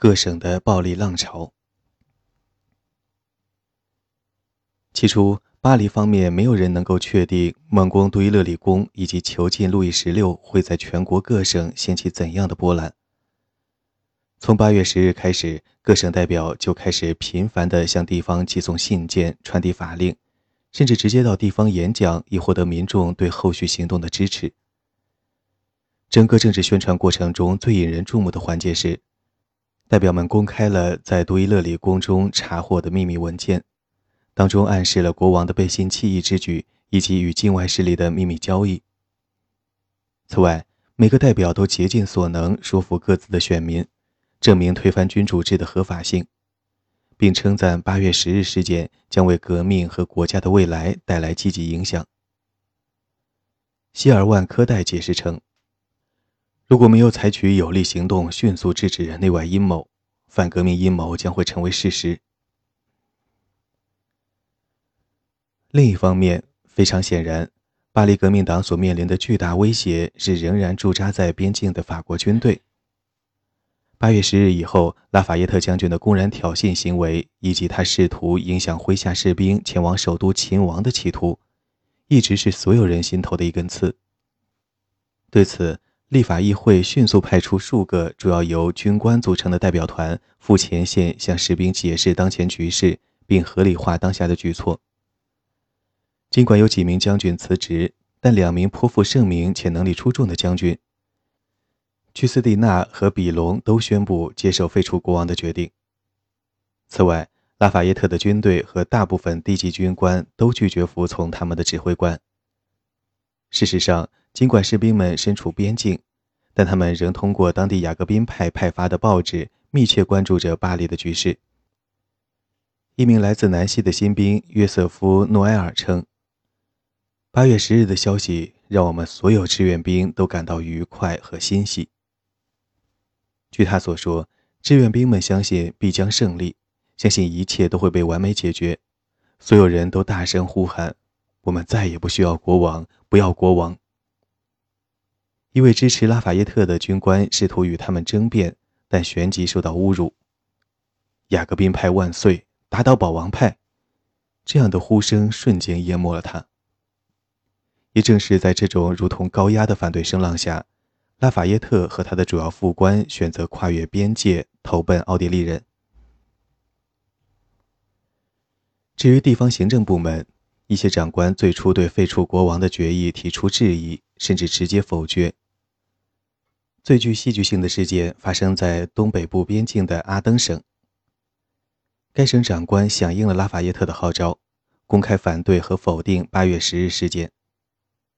各省的暴力浪潮。起初，巴黎方面没有人能够确定猛攻杜伊勒里宫以及囚禁路易十六会在全国各省掀起怎样的波澜。从八月十日开始，各省代表就开始频繁地向地方寄送信件，传递法令，甚至直接到地方演讲，以获得民众对后续行动的支持。整个政治宣传过程中最引人注目的环节是，代表们公开了在杜伊勒里宫中查获的秘密文件。当中暗示了国王的背信弃义之举，以及与境外势力的秘密交易。此外，每个代表都竭尽所能说服各自的选民，证明推翻君主制的合法性，并称赞八月十日事件将为革命和国家的未来带来积极影响。希尔万科代解释称，如果没有采取有力行动，迅速制止内外阴谋，反革命阴谋将会成为事实。另一方面，非常显然，巴黎革命党所面临的巨大威胁是仍然驻扎在边境的法国军队。八月十日以后，拉法耶特将军的公然挑衅行为，以及他试图影响麾下士兵前往首都秦王的企图，一直是所有人心头的一根刺。对此，立法议会迅速派出数个主要由军官组成的代表团赴前线，向士兵解释当前局势，并合理化当下的举措。尽管有几名将军辞职，但两名颇负盛名且能力出众的将军——屈斯蒂娜和比隆，都宣布接受废除国王的决定。此外，拉法耶特的军队和大部分低级军官都拒绝服从他们的指挥官。事实上，尽管士兵们身处边境，但他们仍通过当地雅各宾派派发的报纸密切关注着巴黎的局势。一名来自南希的新兵约瑟夫·诺埃尔称。八月十日的消息让我们所有志愿兵都感到愉快和欣喜。据他所说，志愿兵们相信必将胜利，相信一切都会被完美解决。所有人都大声呼喊：“我们再也不需要国王，不要国王！”一位支持拉法耶特的军官试图与他们争辩，但旋即受到侮辱。“雅各宾派万岁！打倒保王派！”这样的呼声瞬间淹没了他。也正是在这种如同高压的反对声浪下，拉法耶特和他的主要副官选择跨越边界投奔奥地利人。至于地方行政部门，一些长官最初对废除国王的决议提出质疑，甚至直接否决。最具戏剧性的事件发生在东北部边境的阿登省，该省长官响应了拉法耶特的号召，公开反对和否定八月十日事件。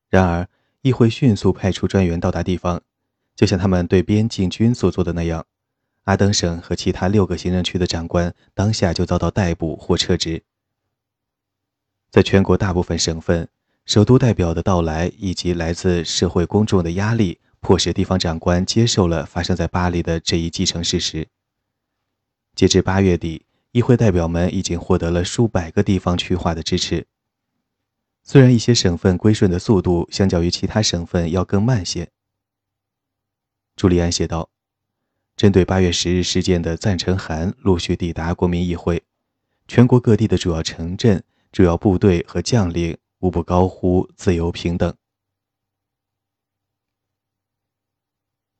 然而，议会迅速派出专员到达地方，就像他们对边境军所做的那样。阿登省和其他六个行政区的长官当下就遭到逮捕或撤职。在全国大部分省份，首都代表的到来以及来自社会公众的压力，迫使地方长官接受了发生在巴黎的这一既成事实。截至八月底，议会代表们已经获得了数百个地方区划的支持。虽然一些省份归顺的速度相较于其他省份要更慢些，朱利安写道：“针对八月十日事件的赞成函陆续抵达国民议会，全国各地的主要城镇、主要部队和将领无不高呼‘自由平等’。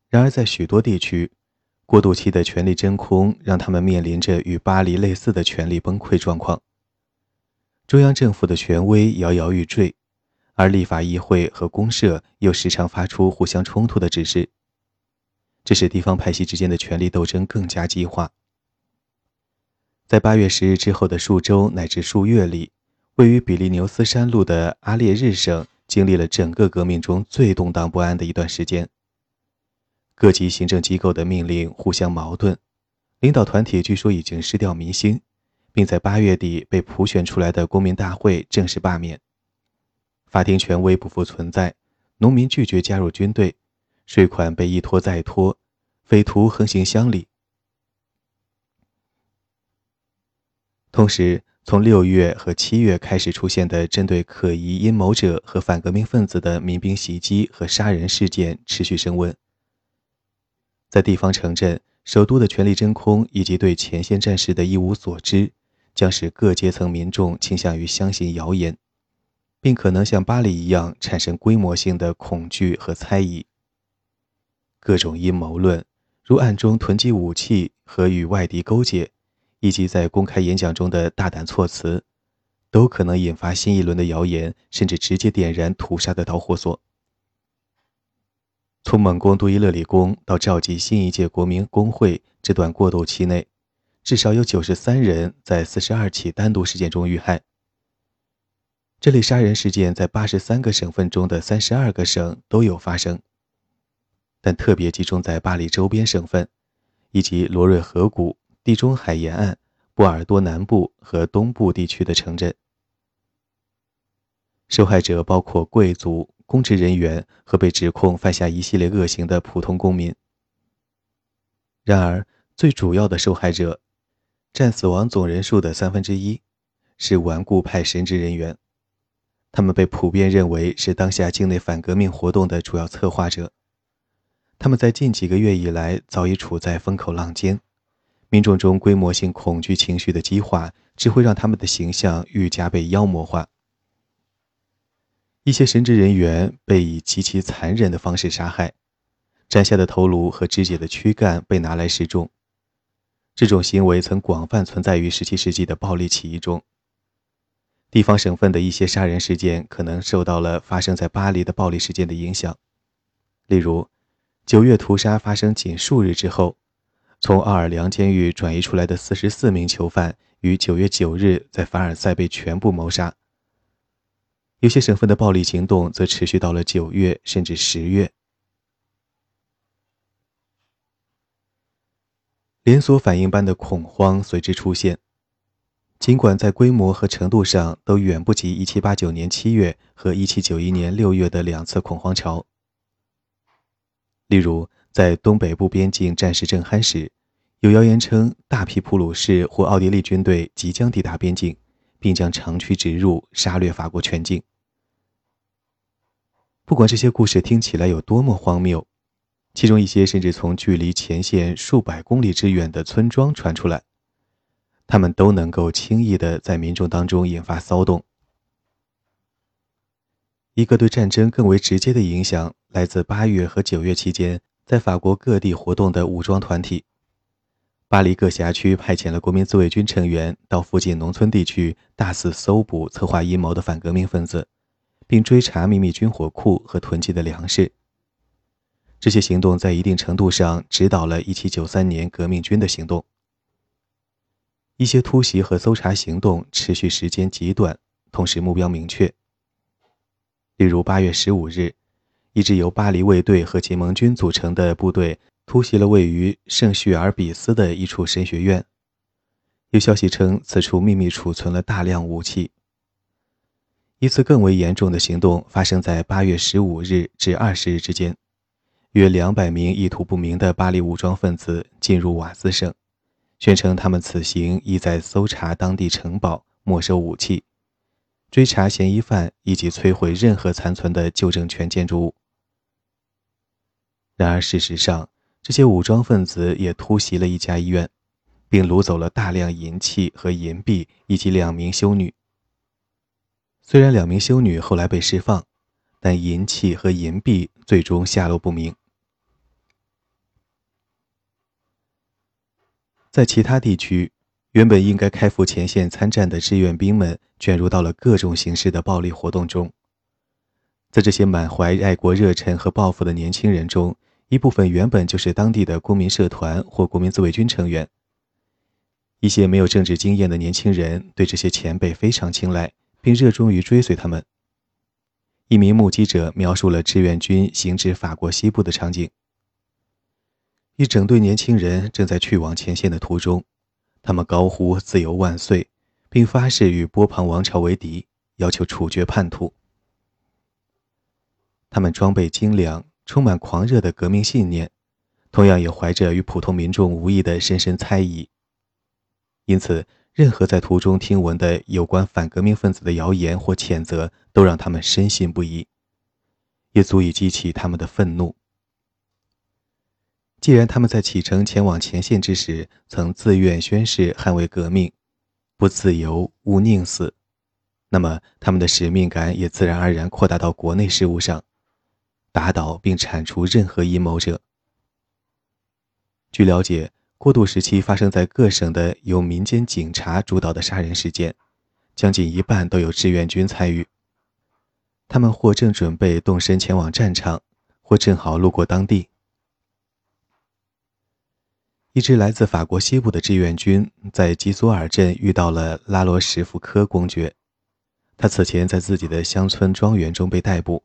然而，在许多地区，过渡期的权力真空让他们面临着与巴黎类似的权力崩溃状况。”中央政府的权威摇摇欲坠，而立法议会和公社又时常发出互相冲突的指示，这使地方派系之间的权力斗争更加激化。在八月十日之后的数周乃至数月里，位于比利牛斯山路的阿列日省经历了整个革命中最动荡不安的一段时间。各级行政机构的命令互相矛盾，领导团体据说已经失掉民心。并在八月底被普选出来的公民大会正式罢免，法庭权威不复存在，农民拒绝加入军队，税款被一拖再拖，匪徒横行乡里。同时，从六月和七月开始出现的针对可疑阴谋者和反革命分子的民兵袭击和杀人事件持续升温，在地方城镇。首都的权力真空以及对前线战士的一无所知，将使各阶层民众倾向于相信谣言，并可能像巴黎一样产生规模性的恐惧和猜疑。各种阴谋论，如暗中囤积武器和与外敌勾结，以及在公开演讲中的大胆措辞，都可能引发新一轮的谣言，甚至直接点燃屠杀的导火索。从猛攻杜伊勒里宫到召集新一届国民工会这段过渡期内，至少有九十三人在四十二起单独事件中遇害。这类杀人事件在八十三个省份中的三十二个省都有发生，但特别集中在巴黎周边省份，以及罗瑞河谷、地中海沿岸、波尔多南部和东部地区的城镇。受害者包括贵族。公职人员和被指控犯下一系列恶行的普通公民。然而，最主要的受害者，占死亡总人数的三分之一，是顽固派神职人员。他们被普遍认为是当下境内反革命活动的主要策划者。他们在近几个月以来早已处在风口浪尖，民众中规模性恐惧情绪的激化，只会让他们的形象愈加被妖魔化。一些神职人员被以极其残忍的方式杀害，斩下的头颅和肢解的躯干被拿来示众。这种行为曾广泛存在于17世纪的暴力起义中。地方省份的一些杀人事件可能受到了发生在巴黎的暴力事件的影响。例如，九月屠杀发生仅数日之后，从奥尔良监狱转移出来的44名囚犯于9月9日在凡尔赛被全部谋杀。有些省份的暴力行动则持续到了九月甚至十月。连锁反应般的恐慌随之出现，尽管在规模和程度上都远不及1789年七月和1791年六月的两次恐慌潮。例如，在东北部边境战事正酣时，有谣言称大批普鲁士或奥地利军队即将抵达边境，并将长驱直入，杀掠法国全境。不管这些故事听起来有多么荒谬，其中一些甚至从距离前线数百公里之远的村庄传出来，他们都能够轻易地在民众当中引发骚动。一个对战争更为直接的影响来自八月和九月期间在法国各地活动的武装团体。巴黎各辖区派遣了国民自卫军成员到附近农村地区，大肆搜捕策划阴谋的反革命分子。并追查秘密军火库和囤积的粮食。这些行动在一定程度上指导了1793年革命军的行动。一些突袭和搜查行动持续时间极短，同时目标明确。例如，8月15日，一支由巴黎卫队和结盟军组成的部队突袭了位于圣叙尔比斯的一处神学院。有消息称，此处秘密储存了大量武器。一次更为严重的行动发生在八月十五日至二十日之间，约两百名意图不明的巴黎武装分子进入瓦兹省，宣称他们此行意在搜查当地城堡、没收武器、追查嫌疑犯以及摧毁任何残存的旧政权建筑物。然而，事实上，这些武装分子也突袭了一家医院，并掳走了大量银器和银币以及两名修女。虽然两名修女后来被释放，但银器和银币最终下落不明。在其他地区，原本应该开赴前线参战的志愿兵们卷入到了各种形式的暴力活动中。在这些满怀爱国热忱和抱负的年轻人中，一部分原本就是当地的公民社团或国民自卫军成员。一些没有政治经验的年轻人对这些前辈非常青睐。并热衷于追随他们。一名目击者描述了志愿军行至法国西部的场景：一整队年轻人正在去往前线的途中，他们高呼“自由万岁”，并发誓与波旁王朝为敌，要求处决叛徒。他们装备精良，充满狂热的革命信念，同样也怀着与普通民众无异的深深猜疑。因此。任何在途中听闻的有关反革命分子的谣言或谴责，都让他们深信不疑，也足以激起他们的愤怒。既然他们在启程前往前线之时曾自愿宣誓捍卫革命，不自由勿宁死，那么他们的使命感也自然而然扩大到国内事务上，打倒并铲除任何阴谋者。据了解，过渡时期发生在各省的由民间警察主导的杀人事件，将近一半都有志愿军参与。他们或正准备动身前往战场，或正好路过当地。一支来自法国西部的志愿军在吉索尔镇遇到了拉罗什福科公爵。他此前在自己的乡村庄园中被逮捕，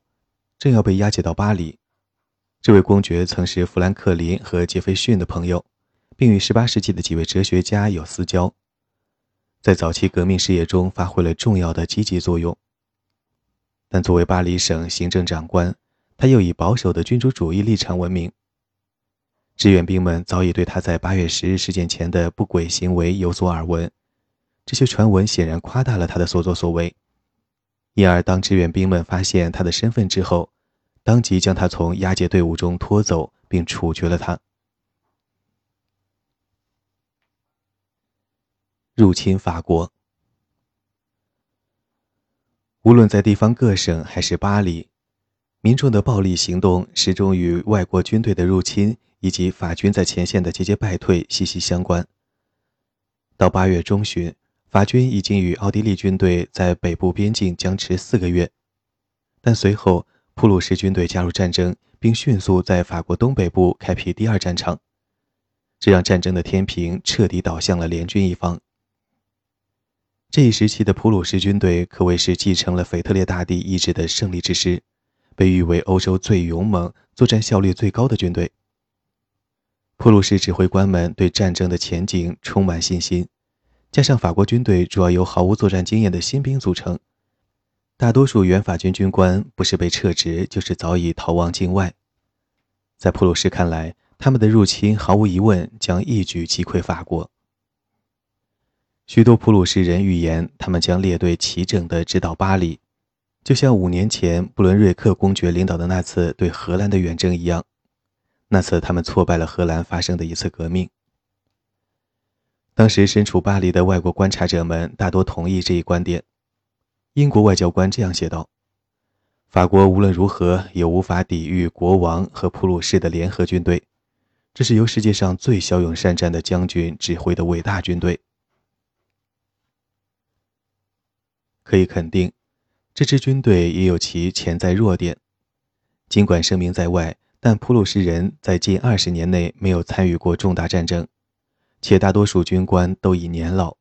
正要被押解到巴黎。这位公爵曾是富兰克林和杰斐逊的朋友，并与18世纪的几位哲学家有私交，在早期革命事业中发挥了重要的积极作用。但作为巴黎省行政长官，他又以保守的君主主义立场闻名。志愿兵们早已对他在八月十日事件前的不轨行为有所耳闻，这些传闻显然夸大了他的所作所为。因而，当志愿兵们发现他的身份之后，当即将他从押解队伍中拖走，并处决了他。入侵法国，无论在地方各省还是巴黎，民众的暴力行动始终与外国军队的入侵。以及法军在前线的节节败退息息相关。到八月中旬，法军已经与奥地利军队在北部边境僵持四个月，但随后普鲁士军队加入战争，并迅速在法国东北部开辟第二战场，这让战争的天平彻底倒向了联军一方。这一时期的普鲁士军队可谓是继承了腓特烈大帝意志的胜利之师，被誉为欧洲最勇猛、作战效率最高的军队。普鲁士指挥官们对战争的前景充满信心，加上法国军队主要由毫无作战经验的新兵组成，大多数原法军军官不是被撤职，就是早已逃亡境外。在普鲁士看来，他们的入侵毫无疑问将一举击溃法国。许多普鲁士人预言，他们将列队齐整地直捣巴黎，就像五年前布伦瑞克公爵领导的那次对荷兰的远征一样。那次，他们挫败了荷兰发生的一次革命。当时身处巴黎的外国观察者们大多同意这一观点。英国外交官这样写道：“法国无论如何也无法抵御国王和普鲁士的联合军队，这是由世界上最骁勇善战的将军指挥的伟大军队。可以肯定，这支军队也有其潜在弱点，尽管声名在外。”但普鲁士人在近二十年内没有参与过重大战争，且大多数军官都已年老。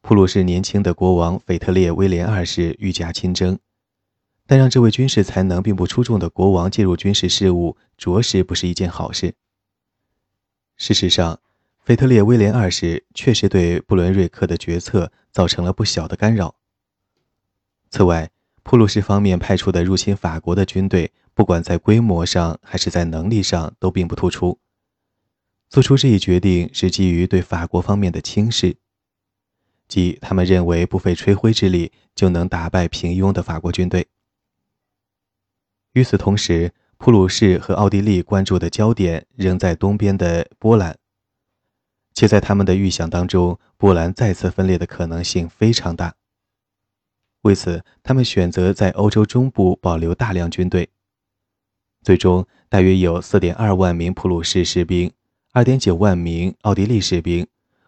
普鲁士年轻的国王腓特烈威廉二世御驾亲征，但让这位军事才能并不出众的国王介入军事事务，着实不是一件好事。事实上，腓特烈威廉二世确实对布伦瑞克的决策造成了不小的干扰。此外，普鲁士方面派出的入侵法国的军队。不管在规模上还是在能力上都并不突出。做出这一决定是基于对法国方面的轻视，即他们认为不费吹灰之力就能打败平庸的法国军队。与此同时，普鲁士和奥地利关注的焦点仍在东边的波兰，且在他们的预想当中，波兰再次分裂的可能性非常大。为此，他们选择在欧洲中部保留大量军队。最终，大约有4.2万名普鲁士士兵、2.9万名奥地利士兵、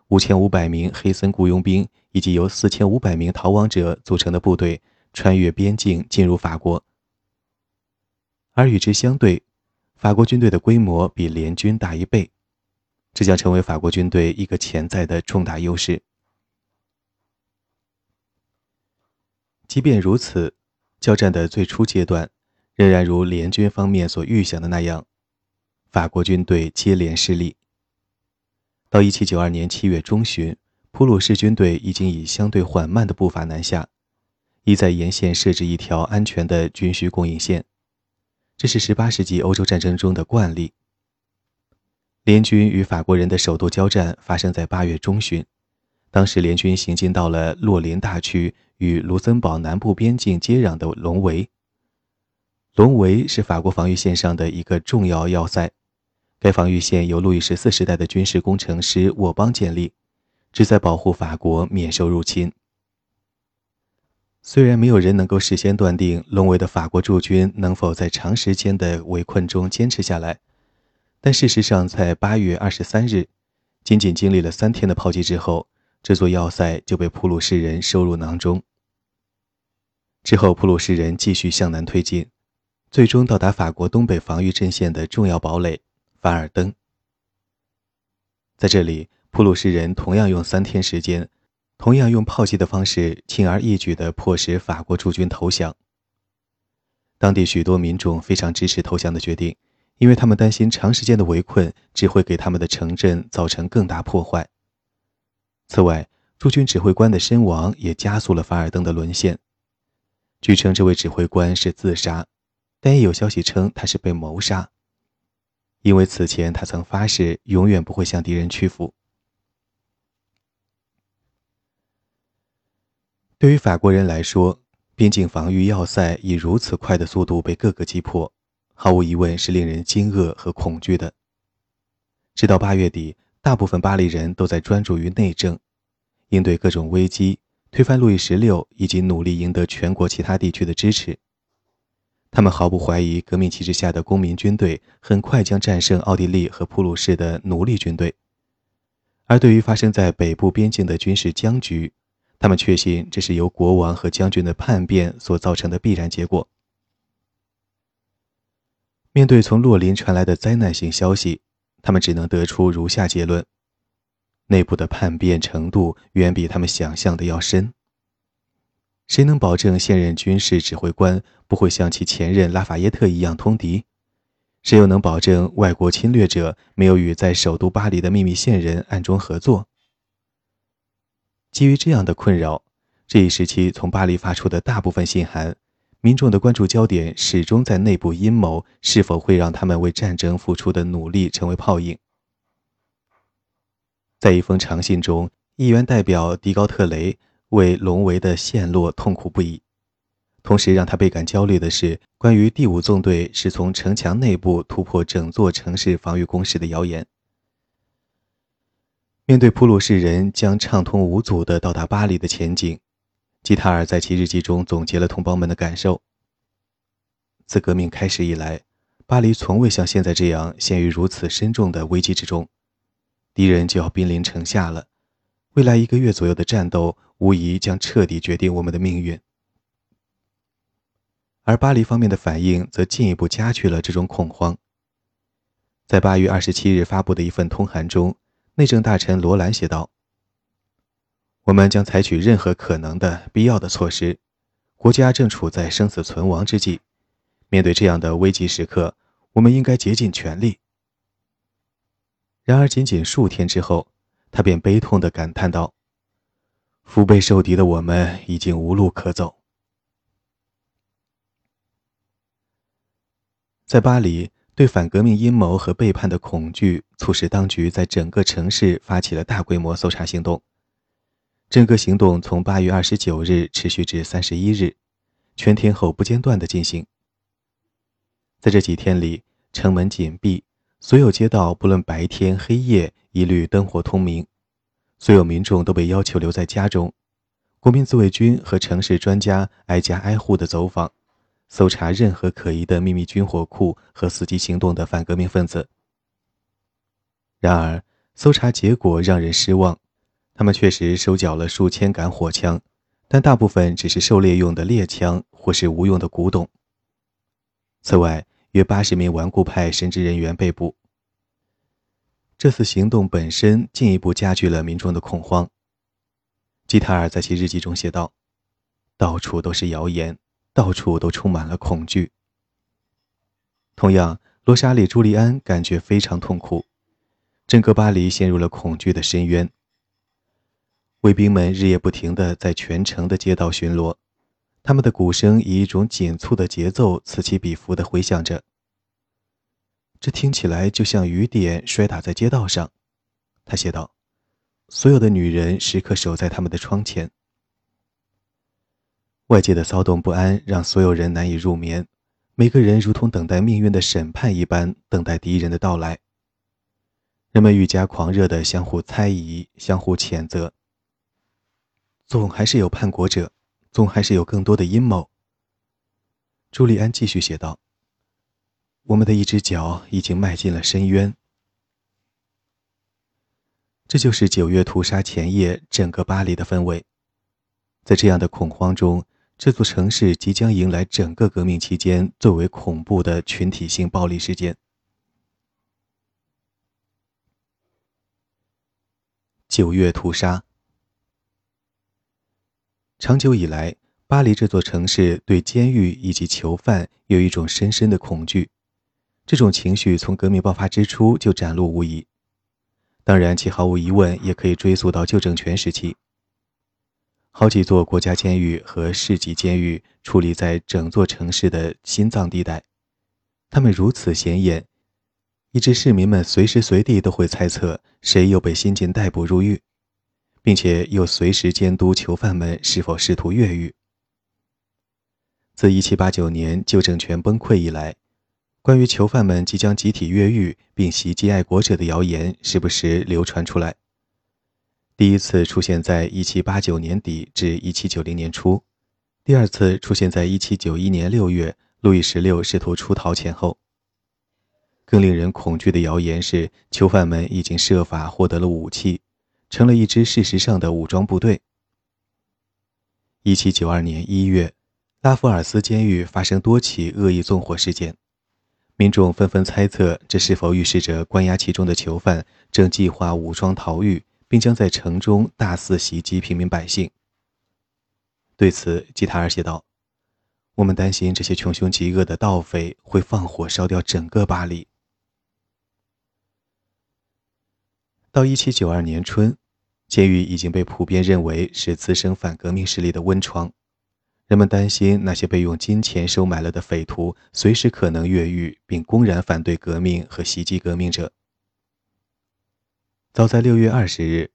5500名黑森雇佣兵以及由4500名逃亡者组成的部队穿越边境进入法国。而与之相对，法国军队的规模比联军大一倍，这将成为法国军队一个潜在的重大优势。即便如此，交战的最初阶段。仍然如联军方面所预想的那样，法国军队接连失利。到1792年7月中旬，普鲁士军队已经以相对缓慢的步伐南下，意在沿线设置一条安全的军需供应线。这是18世纪欧洲战争中的惯例。联军与法国人的首都交战发生在8月中旬，当时联军行进到了洛林大区与卢森堡南部边境接壤的隆维。隆维是法国防御线上的一个重要要塞，该防御线由路易十四时代的军事工程师沃邦建立，旨在保护法国免受入侵。虽然没有人能够事先断定隆维的法国驻军能否在长时间的围困中坚持下来，但事实上，在八月二十三日，仅仅经历了三天的炮击之后，这座要塞就被普鲁士人收入囊中。之后，普鲁士人继续向南推进，最终到达法国东北防御阵线的重要堡垒凡尔登。在这里，普鲁士人同样用三天时间。同样用炮击的方式，轻而易举地迫使法国驻军投降。当地许多民众非常支持投降的决定，因为他们担心长时间的围困只会给他们的城镇造成更大破坏。此外，驻军指挥官的身亡也加速了凡尔登的沦陷。据称，这位指挥官是自杀，但也有消息称他是被谋杀，因为此前他曾发誓永远不会向敌人屈服。对于法国人来说，边境防御要塞以如此快的速度被各个击破，毫无疑问是令人惊愕和恐惧的。直到八月底，大部分巴黎人都在专注于内政，应对各种危机，推翻路易十六，以及努力赢得全国其他地区的支持。他们毫不怀疑，革命旗帜下的公民军队很快将战胜奥地利和普鲁士的奴隶军队。而对于发生在北部边境的军事僵局，他们确信这是由国王和将军的叛变所造成的必然结果。面对从洛林传来的灾难性消息，他们只能得出如下结论：内部的叛变程度远比他们想象的要深。谁能保证现任军事指挥官不会像其前任拉法耶特一样通敌？谁又能保证外国侵略者没有与在首都巴黎的秘密线人暗中合作？基于这样的困扰，这一时期从巴黎发出的大部分信函，民众的关注焦点始终在内部阴谋是否会让他们为战争付出的努力成为泡影。在一封长信中，议员代表迪高特雷为隆维的陷落痛苦不已，同时让他倍感焦虑的是关于第五纵队是从城墙内部突破整座城市防御工事的谣言。面对普鲁士人将畅通无阻地到达巴黎的前景，基塔尔在其日记中总结了同胞们的感受。自革命开始以来，巴黎从未像现在这样陷于如此深重的危机之中，敌人就要兵临城下了。未来一个月左右的战斗，无疑将彻底决定我们的命运。而巴黎方面的反应则进一步加剧了这种恐慌。在八月二十七日发布的一份通函中。内政大臣罗兰写道：“我们将采取任何可能的必要的措施。国家正处在生死存亡之际，面对这样的危急时刻，我们应该竭尽全力。”然而，仅仅数天之后，他便悲痛地感叹道：“腹背受敌的我们已经无路可走。”在巴黎。对反革命阴谋和背叛的恐惧，促使当局在整个城市发起了大规模搜查行动。整个行动从八月二十九日持续至三十一日，全天候不间断地进行。在这几天里，城门紧闭，所有街道不论白天黑夜一律灯火通明，所有民众都被要求留在家中。国民自卫军和城市专家挨家挨户地走访。搜查任何可疑的秘密军火库和伺机行动的反革命分子。然而，搜查结果让人失望，他们确实收缴了数千杆火枪，但大部分只是狩猎用的猎枪或是无用的古董。此外，约八十名顽固派神职人员被捕。这次行动本身进一步加剧了民众的恐慌。基塔尔在其日记中写道：“到处都是谣言。”到处都充满了恐惧。同样，罗莎莉·朱利安感觉非常痛苦，整个巴黎陷入了恐惧的深渊。卫兵们日夜不停地在全城的街道巡逻，他们的鼓声以一种紧促的节奏此起彼伏地回响着。这听起来就像雨点摔打在街道上，他写道。所有的女人时刻守在他们的窗前。外界的骚动不安让所有人难以入眠，每个人如同等待命运的审判一般，等待敌人的到来。人们愈加狂热地相互猜疑、相互谴责。总还是有叛国者，总还是有更多的阴谋。朱利安继续写道：“我们的一只脚已经迈进了深渊。”这就是九月屠杀前夜整个巴黎的氛围。在这样的恐慌中，这座城市即将迎来整个革命期间最为恐怖的群体性暴力事件。九月屠杀。长久以来，巴黎这座城市对监狱以及囚犯有一种深深的恐惧，这种情绪从革命爆发之初就展露无遗。当然，其毫无疑问也可以追溯到旧政权时期。好几座国家监狱和市级监狱矗立在整座城市的心脏地带，它们如此显眼。以致市民们随时随地都会猜测谁又被新晋逮捕入狱，并且又随时监督囚犯们是否试图越狱。自1789年旧政权崩溃以来，关于囚犯们即将集体越狱并袭击爱国者的谣言时不时流传出来。第一次出现在1789年底至1790年初，第二次出现在1791年6月，路易十六试图出逃前后。更令人恐惧的谣言是，囚犯们已经设法获得了武器，成了一支事实上的武装部队。一七九二年一月，拉夫尔斯监狱发生多起恶意纵火事件，民众纷纷猜测这是否预示着关押其中的囚犯正计划武装逃狱，并将在城中大肆袭击平民百姓。对此，吉塔尔写道：“我们担心这些穷凶极恶的盗匪会放火烧掉整个巴黎。”到一七九二年春，监狱已经被普遍认为是滋生反革命势力的温床。人们担心那些被用金钱收买了的匪徒随时可能越狱，并公然反对革命和袭击革命者。早在六月二十日，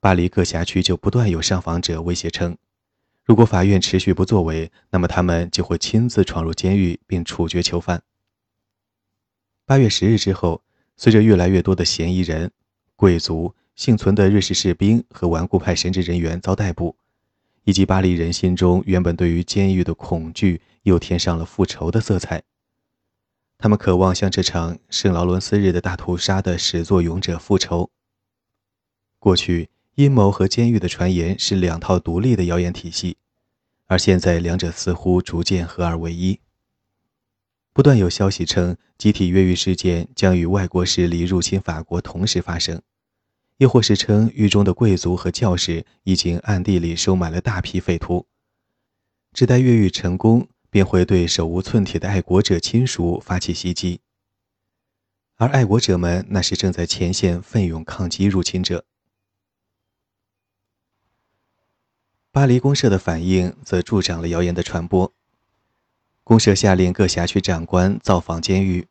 巴黎各辖区就不断有上访者威胁称，如果法院持续不作为，那么他们就会亲自闯入监狱并处决囚犯。八月十日之后，随着越来越多的嫌疑人。贵族、幸存的瑞士士兵和顽固派神职人员遭逮捕，以及巴黎人心中原本对于监狱的恐惧又添上了复仇的色彩。他们渴望向这场圣劳伦斯日的大屠杀的始作俑者复仇。过去，阴谋和监狱的传言是两套独立的谣言体系，而现在两者似乎逐渐合二为一。不断有消息称，集体越狱事件将与外国势力入侵法国同时发生，又或是称狱中的贵族和教士已经暗地里收买了大批匪徒，只待越狱成功，便会对手无寸铁的爱国者亲属发起袭击。而爱国者们那是正在前线奋勇抗击入侵者。巴黎公社的反应则助长了谣言的传播。公社下令各辖区长官造访监狱，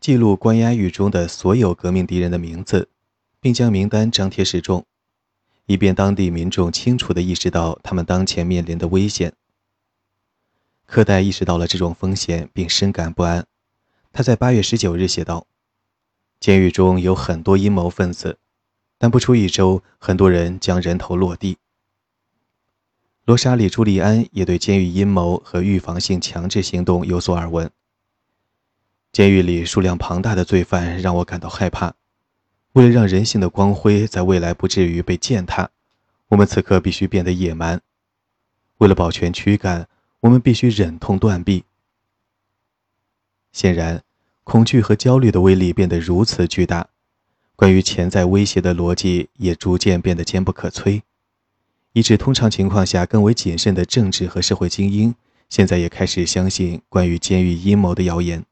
记录关押狱中的所有革命敌人的名字，并将名单张贴示众，以便当地民众清楚地意识到他们当前面临的危险。柯代意识到了这种风险，并深感不安。他在8月19日写道：“监狱中有很多阴谋分子，但不出一周，很多人将人头落地。”罗莎里·朱利安也对监狱阴谋和预防性强制行动有所耳闻。监狱里数量庞大的罪犯让我感到害怕。为了让人性的光辉在未来不至于被践踏，我们此刻必须变得野蛮。为了保全躯干，我们必须忍痛断臂。显然，恐惧和焦虑的威力变得如此巨大，关于潜在威胁的逻辑也逐渐变得坚不可摧。以致通常情况下更为谨慎的政治和社会精英，现在也开始相信关于监狱阴谋的谣言。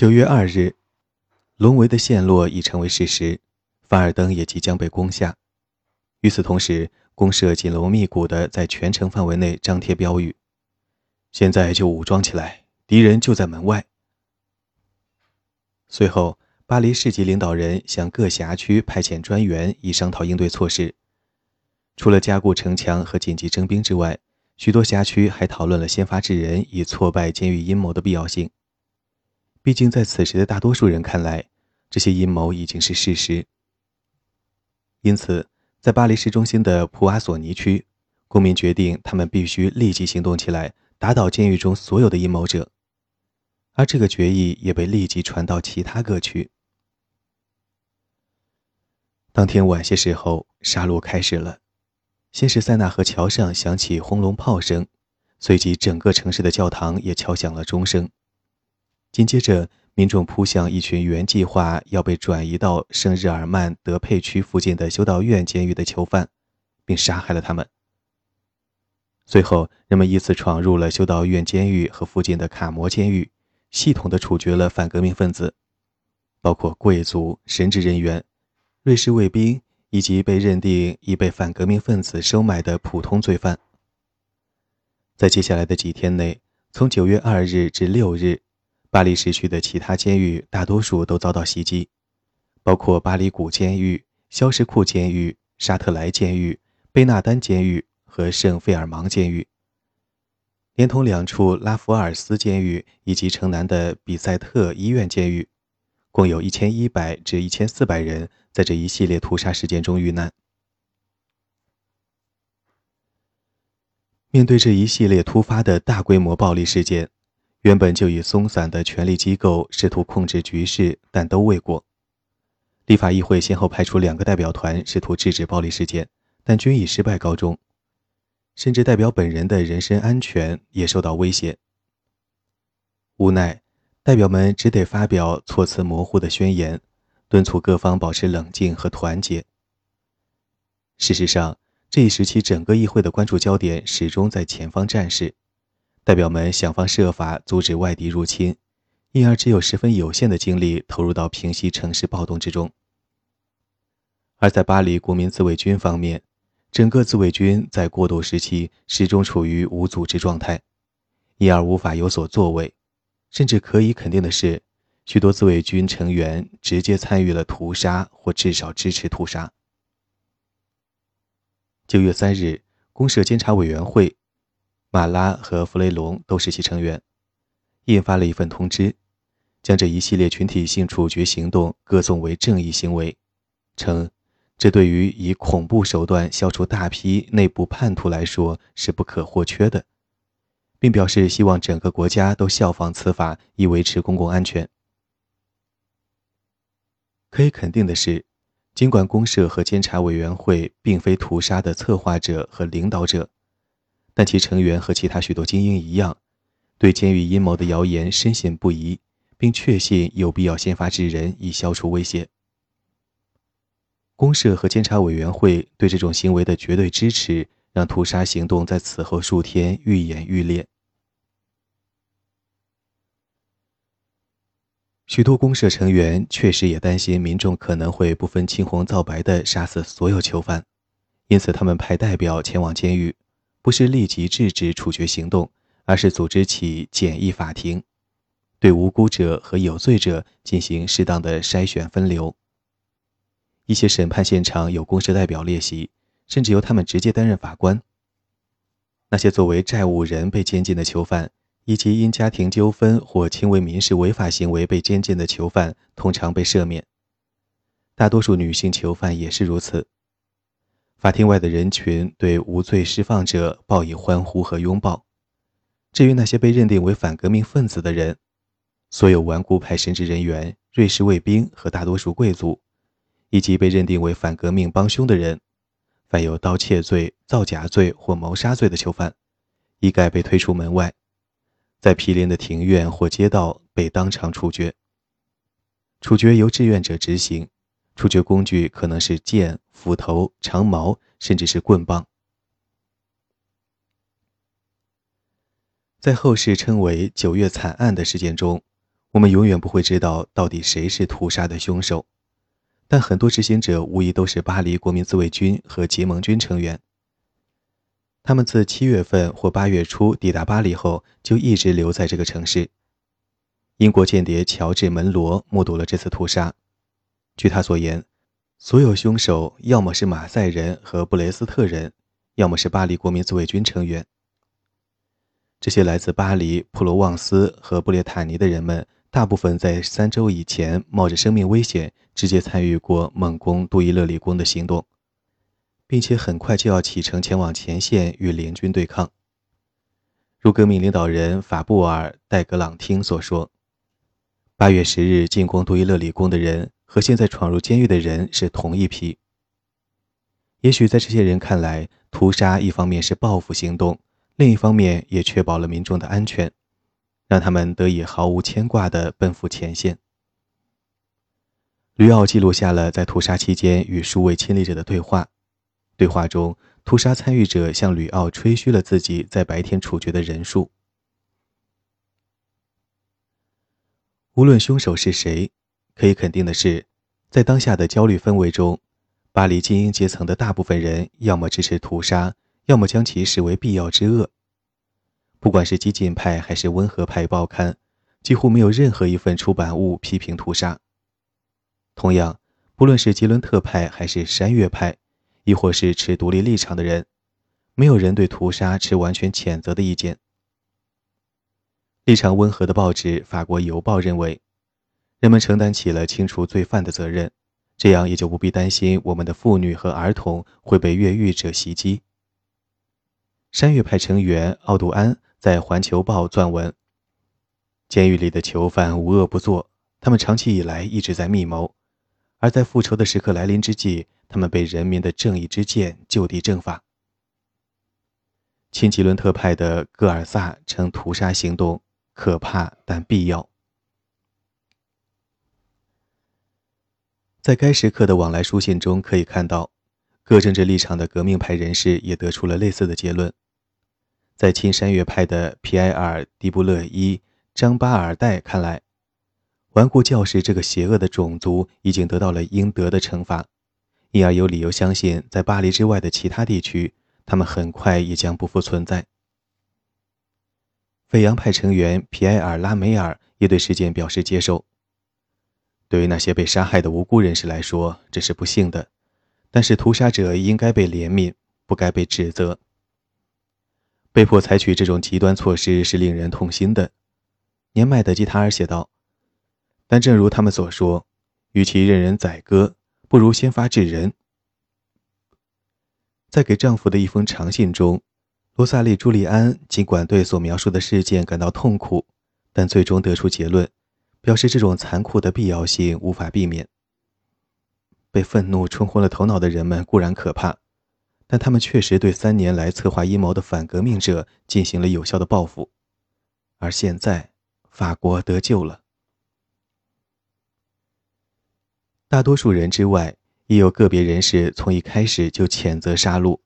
九月二日，隆维的陷落已成为事实，凡尔登也即将被攻下。与此同时，公社紧锣密鼓地在全城范围内张贴标语：“现在就武装起来，敌人就在门外。”随后。巴黎市级领导人向各辖区派遣专员，以商讨应对措施。除了加固城墙和紧急征兵之外，许多辖区还讨论了先发制人以挫败监狱阴谋的必要性。毕竟在此时的大多数人看来，这些阴谋已经是事实。因此，在巴黎市中心的普瓦索尼区，公民决定他们必须立即行动起来，打倒监狱中所有的阴谋者。而这个决议也被立即传到其他各区。当天晚些时候，杀戮开始了。先是塞纳河桥上响起轰隆炮声，随即整个城市的教堂也敲响了钟声。紧接着，民众扑向一群原计划要被转移到圣日耳曼德佩区附近的修道院监狱的囚犯，并杀害了他们。随后，人们依次闯入了修道院监狱和附近的卡摩监狱，系统地处决了反革命分子，包括贵族、神职人员、瑞士卫兵。以及被认定已被反革命分子收买的普通罪犯。在接下来的几天内，从九月二日至六日，巴黎市区的其他监狱大多数都遭到袭击，包括巴黎古监狱、肖什库监狱、沙特莱监狱、贝纳丹监狱和圣费尔芒监狱，连同两处拉弗尔斯监狱以及城南的比塞特医院监狱。共有一千一百至一千四百人在这一系列屠杀事件中遇难。面对这一系列突发的大规模暴力事件，原本就已松散的权力机构试图控制局势，但都未果。立法议会先后派出两个代表团试图制止暴力事件，但均以失败告终。甚至代表本人的人身安全也受到威胁。无奈。代表们只得发表措辞模糊的宣言，敦促各方保持冷静和团结。事实上，这一时期整个议会的关注焦点始终在前方战事，代表们想方设法阻止外敌入侵，因而只有十分有限的精力投入到平息城市暴动之中。而在巴黎国民自卫军方面，整个自卫军在过渡时期始终处于无组织状态，因而无法有所作为。甚至可以肯定的是，许多自卫军成员直接参与了屠杀，或至少支持屠杀。九月三日，公社监察委员会，马拉和弗雷龙都是其成员，印发了一份通知，将这一系列群体性处决行动歌颂为正义行为，称这对于以恐怖手段消除大批内部叛徒来说是不可或缺的。并表示希望整个国家都效仿此法，以维持公共安全。可以肯定的是，尽管公社和监察委员会并非屠杀的策划者和领导者，但其成员和其他许多精英一样，对监狱阴谋的谣言深信不疑，并确信有必要先发制人以消除威胁。公社和监察委员会对这种行为的绝对支持。让屠杀行动在此后数天愈演愈烈。许多公社成员确实也担心民众可能会不分青红皂白地杀死所有囚犯，因此他们派代表前往监狱，不是立即制止处决行动，而是组织起简易法庭，对无辜者和有罪者进行适当的筛选分流。一些审判现场有公社代表列席。甚至由他们直接担任法官。那些作为债务人被监禁的囚犯，以及因家庭纠纷或轻微民事违法行为被监禁的囚犯，通常被赦免。大多数女性囚犯也是如此。法庭外的人群对无罪释放者报以欢呼和拥抱。至于那些被认定为反革命分子的人，所有顽固派神职人员、瑞士卫兵和大多数贵族，以及被认定为反革命帮凶的人。犯有盗窃罪、造假罪或谋杀罪的囚犯，一概被推出门外，在毗邻的庭院或街道被当场处决。处决由志愿者执行，处决工具可能是剑、斧头、长矛，甚至是棍棒。在后世称为“九月惨案”的事件中，我们永远不会知道到底谁是屠杀的凶手。但很多执行者无疑都是巴黎国民自卫军和结盟军成员。他们自七月份或八月初抵达巴黎后，就一直留在这个城市。英国间谍乔治·门罗目睹了这次屠杀。据他所言，所有凶手要么是马赛人和布雷斯特人，要么是巴黎国民自卫军成员。这些来自巴黎、普罗旺斯和布列塔尼的人们大部分在三周以前冒着生命危险直接参与过猛攻杜伊勒里宫的行动，并且很快就要启程前往前线与联军对抗。如革命领导人法布尔·戴格朗汀所说，八月十日进攻杜伊勒里宫的人和现在闯入监狱的人是同一批。也许在这些人看来，屠杀一方面是报复行动，另一方面也确保了民众的安全。让他们得以毫无牵挂地奔赴前线。吕奥记录下了在屠杀期间与数位亲历者的对话。对话中，屠杀参与者向吕奥吹嘘了自己在白天处决的人数。无论凶手是谁，可以肯定的是，在当下的焦虑氛围中，巴黎精英阶层的大部分人要么支持屠杀，要么将其视为必要之恶。不管是激进派还是温和派报刊，几乎没有任何一份出版物批评屠杀。同样，不论是吉伦特派还是山岳派，亦或是持独立立场的人，没有人对屠杀持完全谴责的意见。立场温和的报纸《法国邮报》认为，人们承担起了清除罪犯的责任，这样也就不必担心我们的妇女和儿童会被越狱者袭击。山岳派成员奥杜安。在《环球报》撰文：监狱里的囚犯无恶不作，他们长期以来一直在密谋，而在复仇的时刻来临之际，他们被人民的正义之剑就地正法。亲吉伦特派的戈尔萨称屠杀行动可怕但必要。在该时刻的往来书信中可以看到，各政治立场的革命派人士也得出了类似的结论。在亲山岳派的皮埃尔·迪布勒伊·张巴尔代看来，顽固教士这个邪恶的种族已经得到了应得的惩罚，因而有理由相信，在巴黎之外的其他地区，他们很快也将不复存在。斐扬派成员皮埃尔·拉梅尔也对事件表示接受。对于那些被杀害的无辜人士来说，这是不幸的，但是屠杀者应该被怜悯，不该被指责。被迫采取这种极端措施是令人痛心的，年迈的吉塔尔写道。但正如他们所说，与其任人宰割，不如先发制人。在给丈夫的一封长信中，罗萨莉·朱利安尽管对所描述的事件感到痛苦，但最终得出结论，表示这种残酷的必要性无法避免。被愤怒冲昏了头脑的人们固然可怕。但他们确实对三年来策划阴谋的反革命者进行了有效的报复，而现在，法国得救了。大多数人之外，也有个别人士从一开始就谴责杀戮。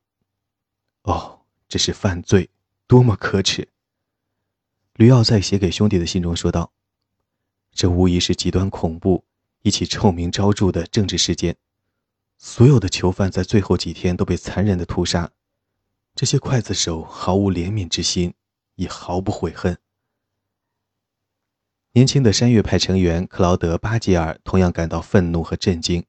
哦，这是犯罪，多么可耻！吕奥在写给兄弟的信中说道：“这无疑是极端恐怖、一起臭名昭著的政治事件。”所有的囚犯在最后几天都被残忍的屠杀，这些刽子手毫无怜悯之心，也毫不悔恨。年轻的山岳派成员克劳德·巴吉尔同样感到愤怒和震惊。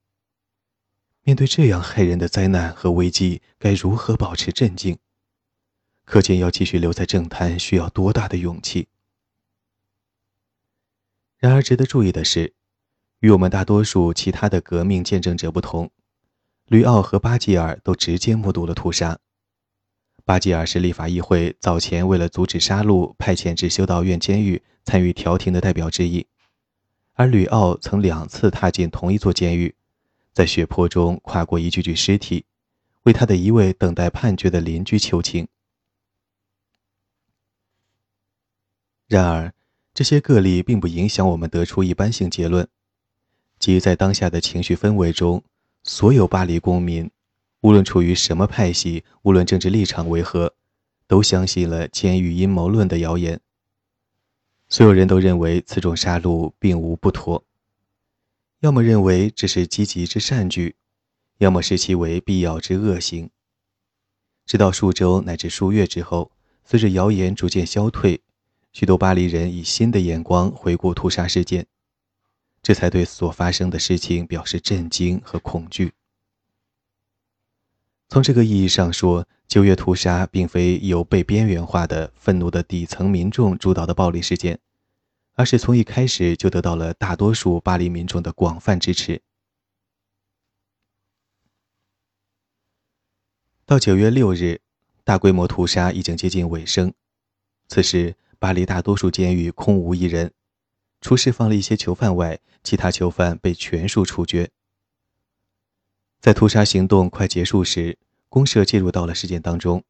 面对这样骇人的灾难和危机，该如何保持镇静？可见要继续留在政坛需要多大的勇气。然而，值得注意的是，与我们大多数其他的革命见证者不同。吕奥和巴吉尔都直接目睹了屠杀。巴吉尔是立法议会早前为了阻止杀戮派遣至修道院监狱参与调停的代表之一，而吕奥曾两次踏进同一座监狱，在血泊中跨过一具具尸体，为他的一位等待判决的邻居求情。然而，这些个例并不影响我们得出一般性结论，即在当下的情绪氛围中。所有巴黎公民，无论处于什么派系，无论政治立场为何，都相信了监狱阴谋论的谣言。所有人都认为此种杀戮并无不妥，要么认为这是积极之善举，要么视其为必要之恶行。直到数周乃至数月之后，随着谣言逐渐消退，许多巴黎人以新的眼光回顾屠杀事件。这才对所发生的事情表示震惊和恐惧。从这个意义上说，九月屠杀并非由被边缘化的愤怒的底层民众主导的暴力事件，而是从一开始就得到了大多数巴黎民众的广泛支持。到九月六日，大规模屠杀已经接近尾声。此时，巴黎大多数监狱空无一人，除释放了一些囚犯外，其他囚犯被全数处决。在屠杀行动快结束时，公社介入到了事件当中。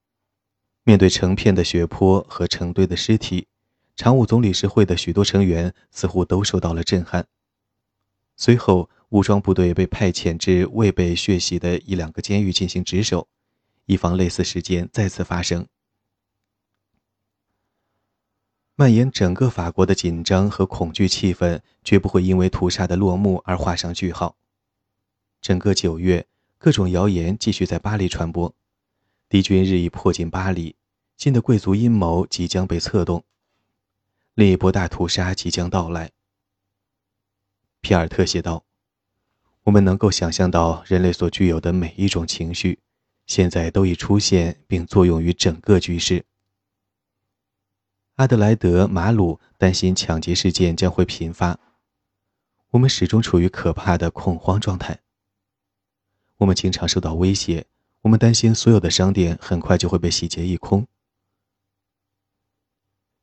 面对成片的血泊和成堆的尸体，常务总理事会的许多成员似乎都受到了震撼。随后，武装部队被派遣至未被血洗的一两个监狱进行值守，以防类似事件再次发生。蔓延整个法国的紧张和恐惧气氛，绝不会因为屠杀的落幕而画上句号。整个九月，各种谣言继续在巴黎传播，敌军日益迫近巴黎，新的贵族阴谋即将被策动，另一波大屠杀即将到来。皮尔特写道：“我们能够想象到人类所具有的每一种情绪，现在都已出现并作用于整个局势。”阿德莱德·马鲁担心抢劫事件将会频发。我们始终处于可怕的恐慌状态。我们经常受到威胁。我们担心所有的商店很快就会被洗劫一空。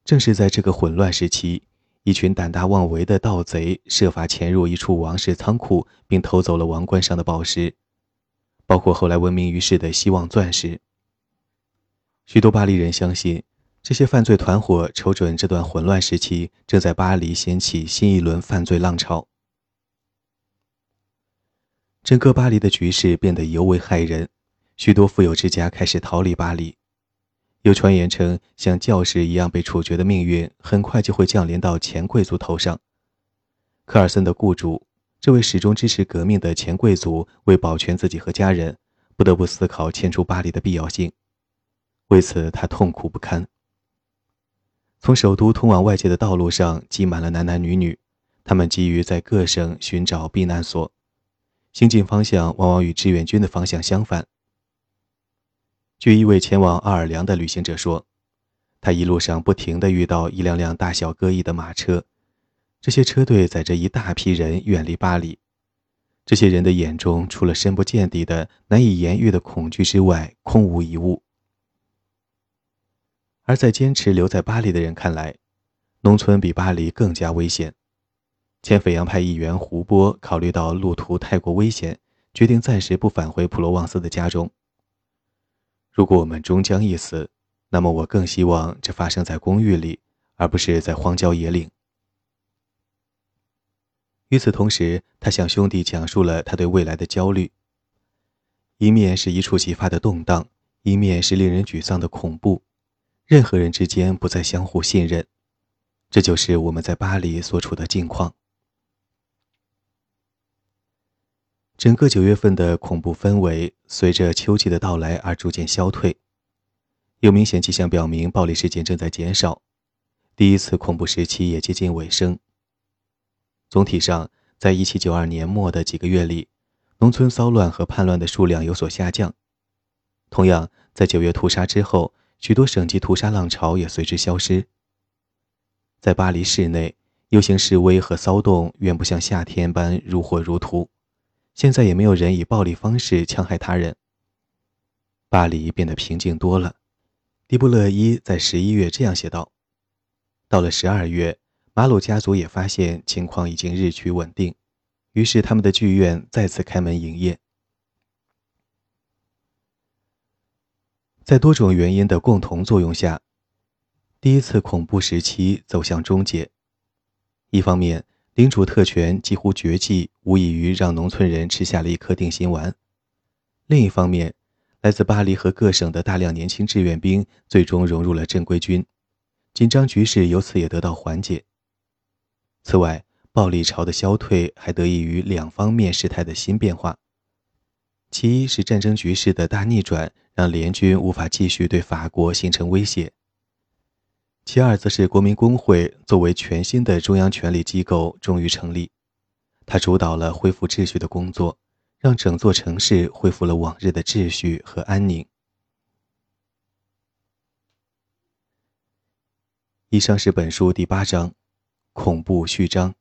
正是在这个混乱时期，一群胆大妄为的盗贼设法潜入一处王室仓库，并偷走了王冠上的宝石，包括后来闻名于世的希望钻石。许多巴黎人相信。这些犯罪团伙瞅准这段混乱时期，正在巴黎掀起新一轮犯罪浪潮。整个巴黎的局势变得尤为骇人，许多富有之家开始逃离巴黎。有传言称，像教士一样被处决的命运很快就会降临到前贵族头上。科尔森的雇主，这位始终支持革命的前贵族，为保全自己和家人，不得不思考迁出巴黎的必要性。为此，他痛苦不堪。从首都通往外界的道路上挤满了男男女女，他们急于在各省寻找避难所，行进方向往往与志愿军的方向相反。据一位前往奥尔良的旅行者说，他一路上不停地遇到一辆辆大小各异的马车，这些车队载着一大批人远离巴黎，这些人的眼中除了深不见底的难以言喻的恐惧之外，空无一物。而在坚持留在巴黎的人看来，农村比巴黎更加危险。前斐扬派议员胡波考虑到路途太过危险，决定暂时不返回普罗旺斯的家中。如果我们终将一死，那么我更希望这发生在公寓里，而不是在荒郊野岭。与此同时，他向兄弟讲述了他对未来的焦虑：一面是一触即发的动荡，一面是令人沮丧的恐怖。任何人之间不再相互信任，这就是我们在巴黎所处的境况。整个九月份的恐怖氛围随着秋季的到来而逐渐消退，有明显迹象表明暴力事件正在减少，第一次恐怖时期也接近尾声。总体上，在一七九二年末的几个月里，农村骚乱和叛乱的数量有所下降。同样，在九月屠杀之后。许多省级屠杀浪潮也随之消失。在巴黎市内，游行示威和骚动远不像夏天般如火如荼，现在也没有人以暴力方式戕害他人。巴黎变得平静多了。迪布勒伊在十一月这样写道：“到了十二月，马鲁家族也发现情况已经日趋稳定，于是他们的剧院再次开门营业。”在多种原因的共同作用下，第一次恐怖时期走向终结。一方面，领主特权几乎绝迹，无异于让农村人吃下了一颗定心丸；另一方面，来自巴黎和各省的大量年轻志愿兵最终融入了正规军，紧张局势由此也得到缓解。此外，暴力潮的消退还得益于两方面事态的新变化。其一是战争局势的大逆转，让联军无法继续对法国形成威胁；其二则是国民工会作为全新的中央权力机构终于成立，它主导了恢复秩序的工作，让整座城市恢复了往日的秩序和安宁。以上是本书第八章，恐怖序章。